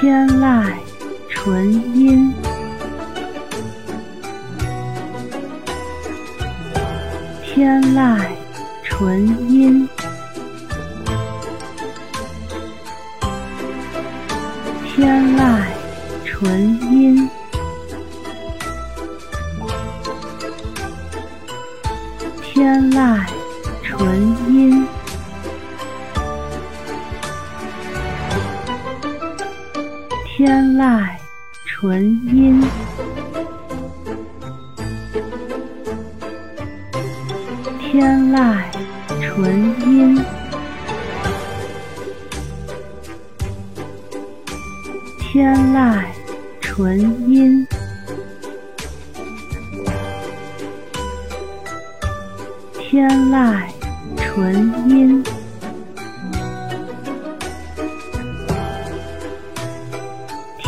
天籁纯音，天籁纯音，天籁纯音，籁纯音，天籁纯音，天籁纯音，天籁纯音，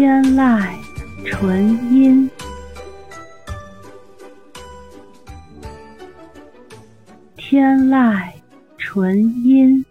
天籁纯音，天籁纯音。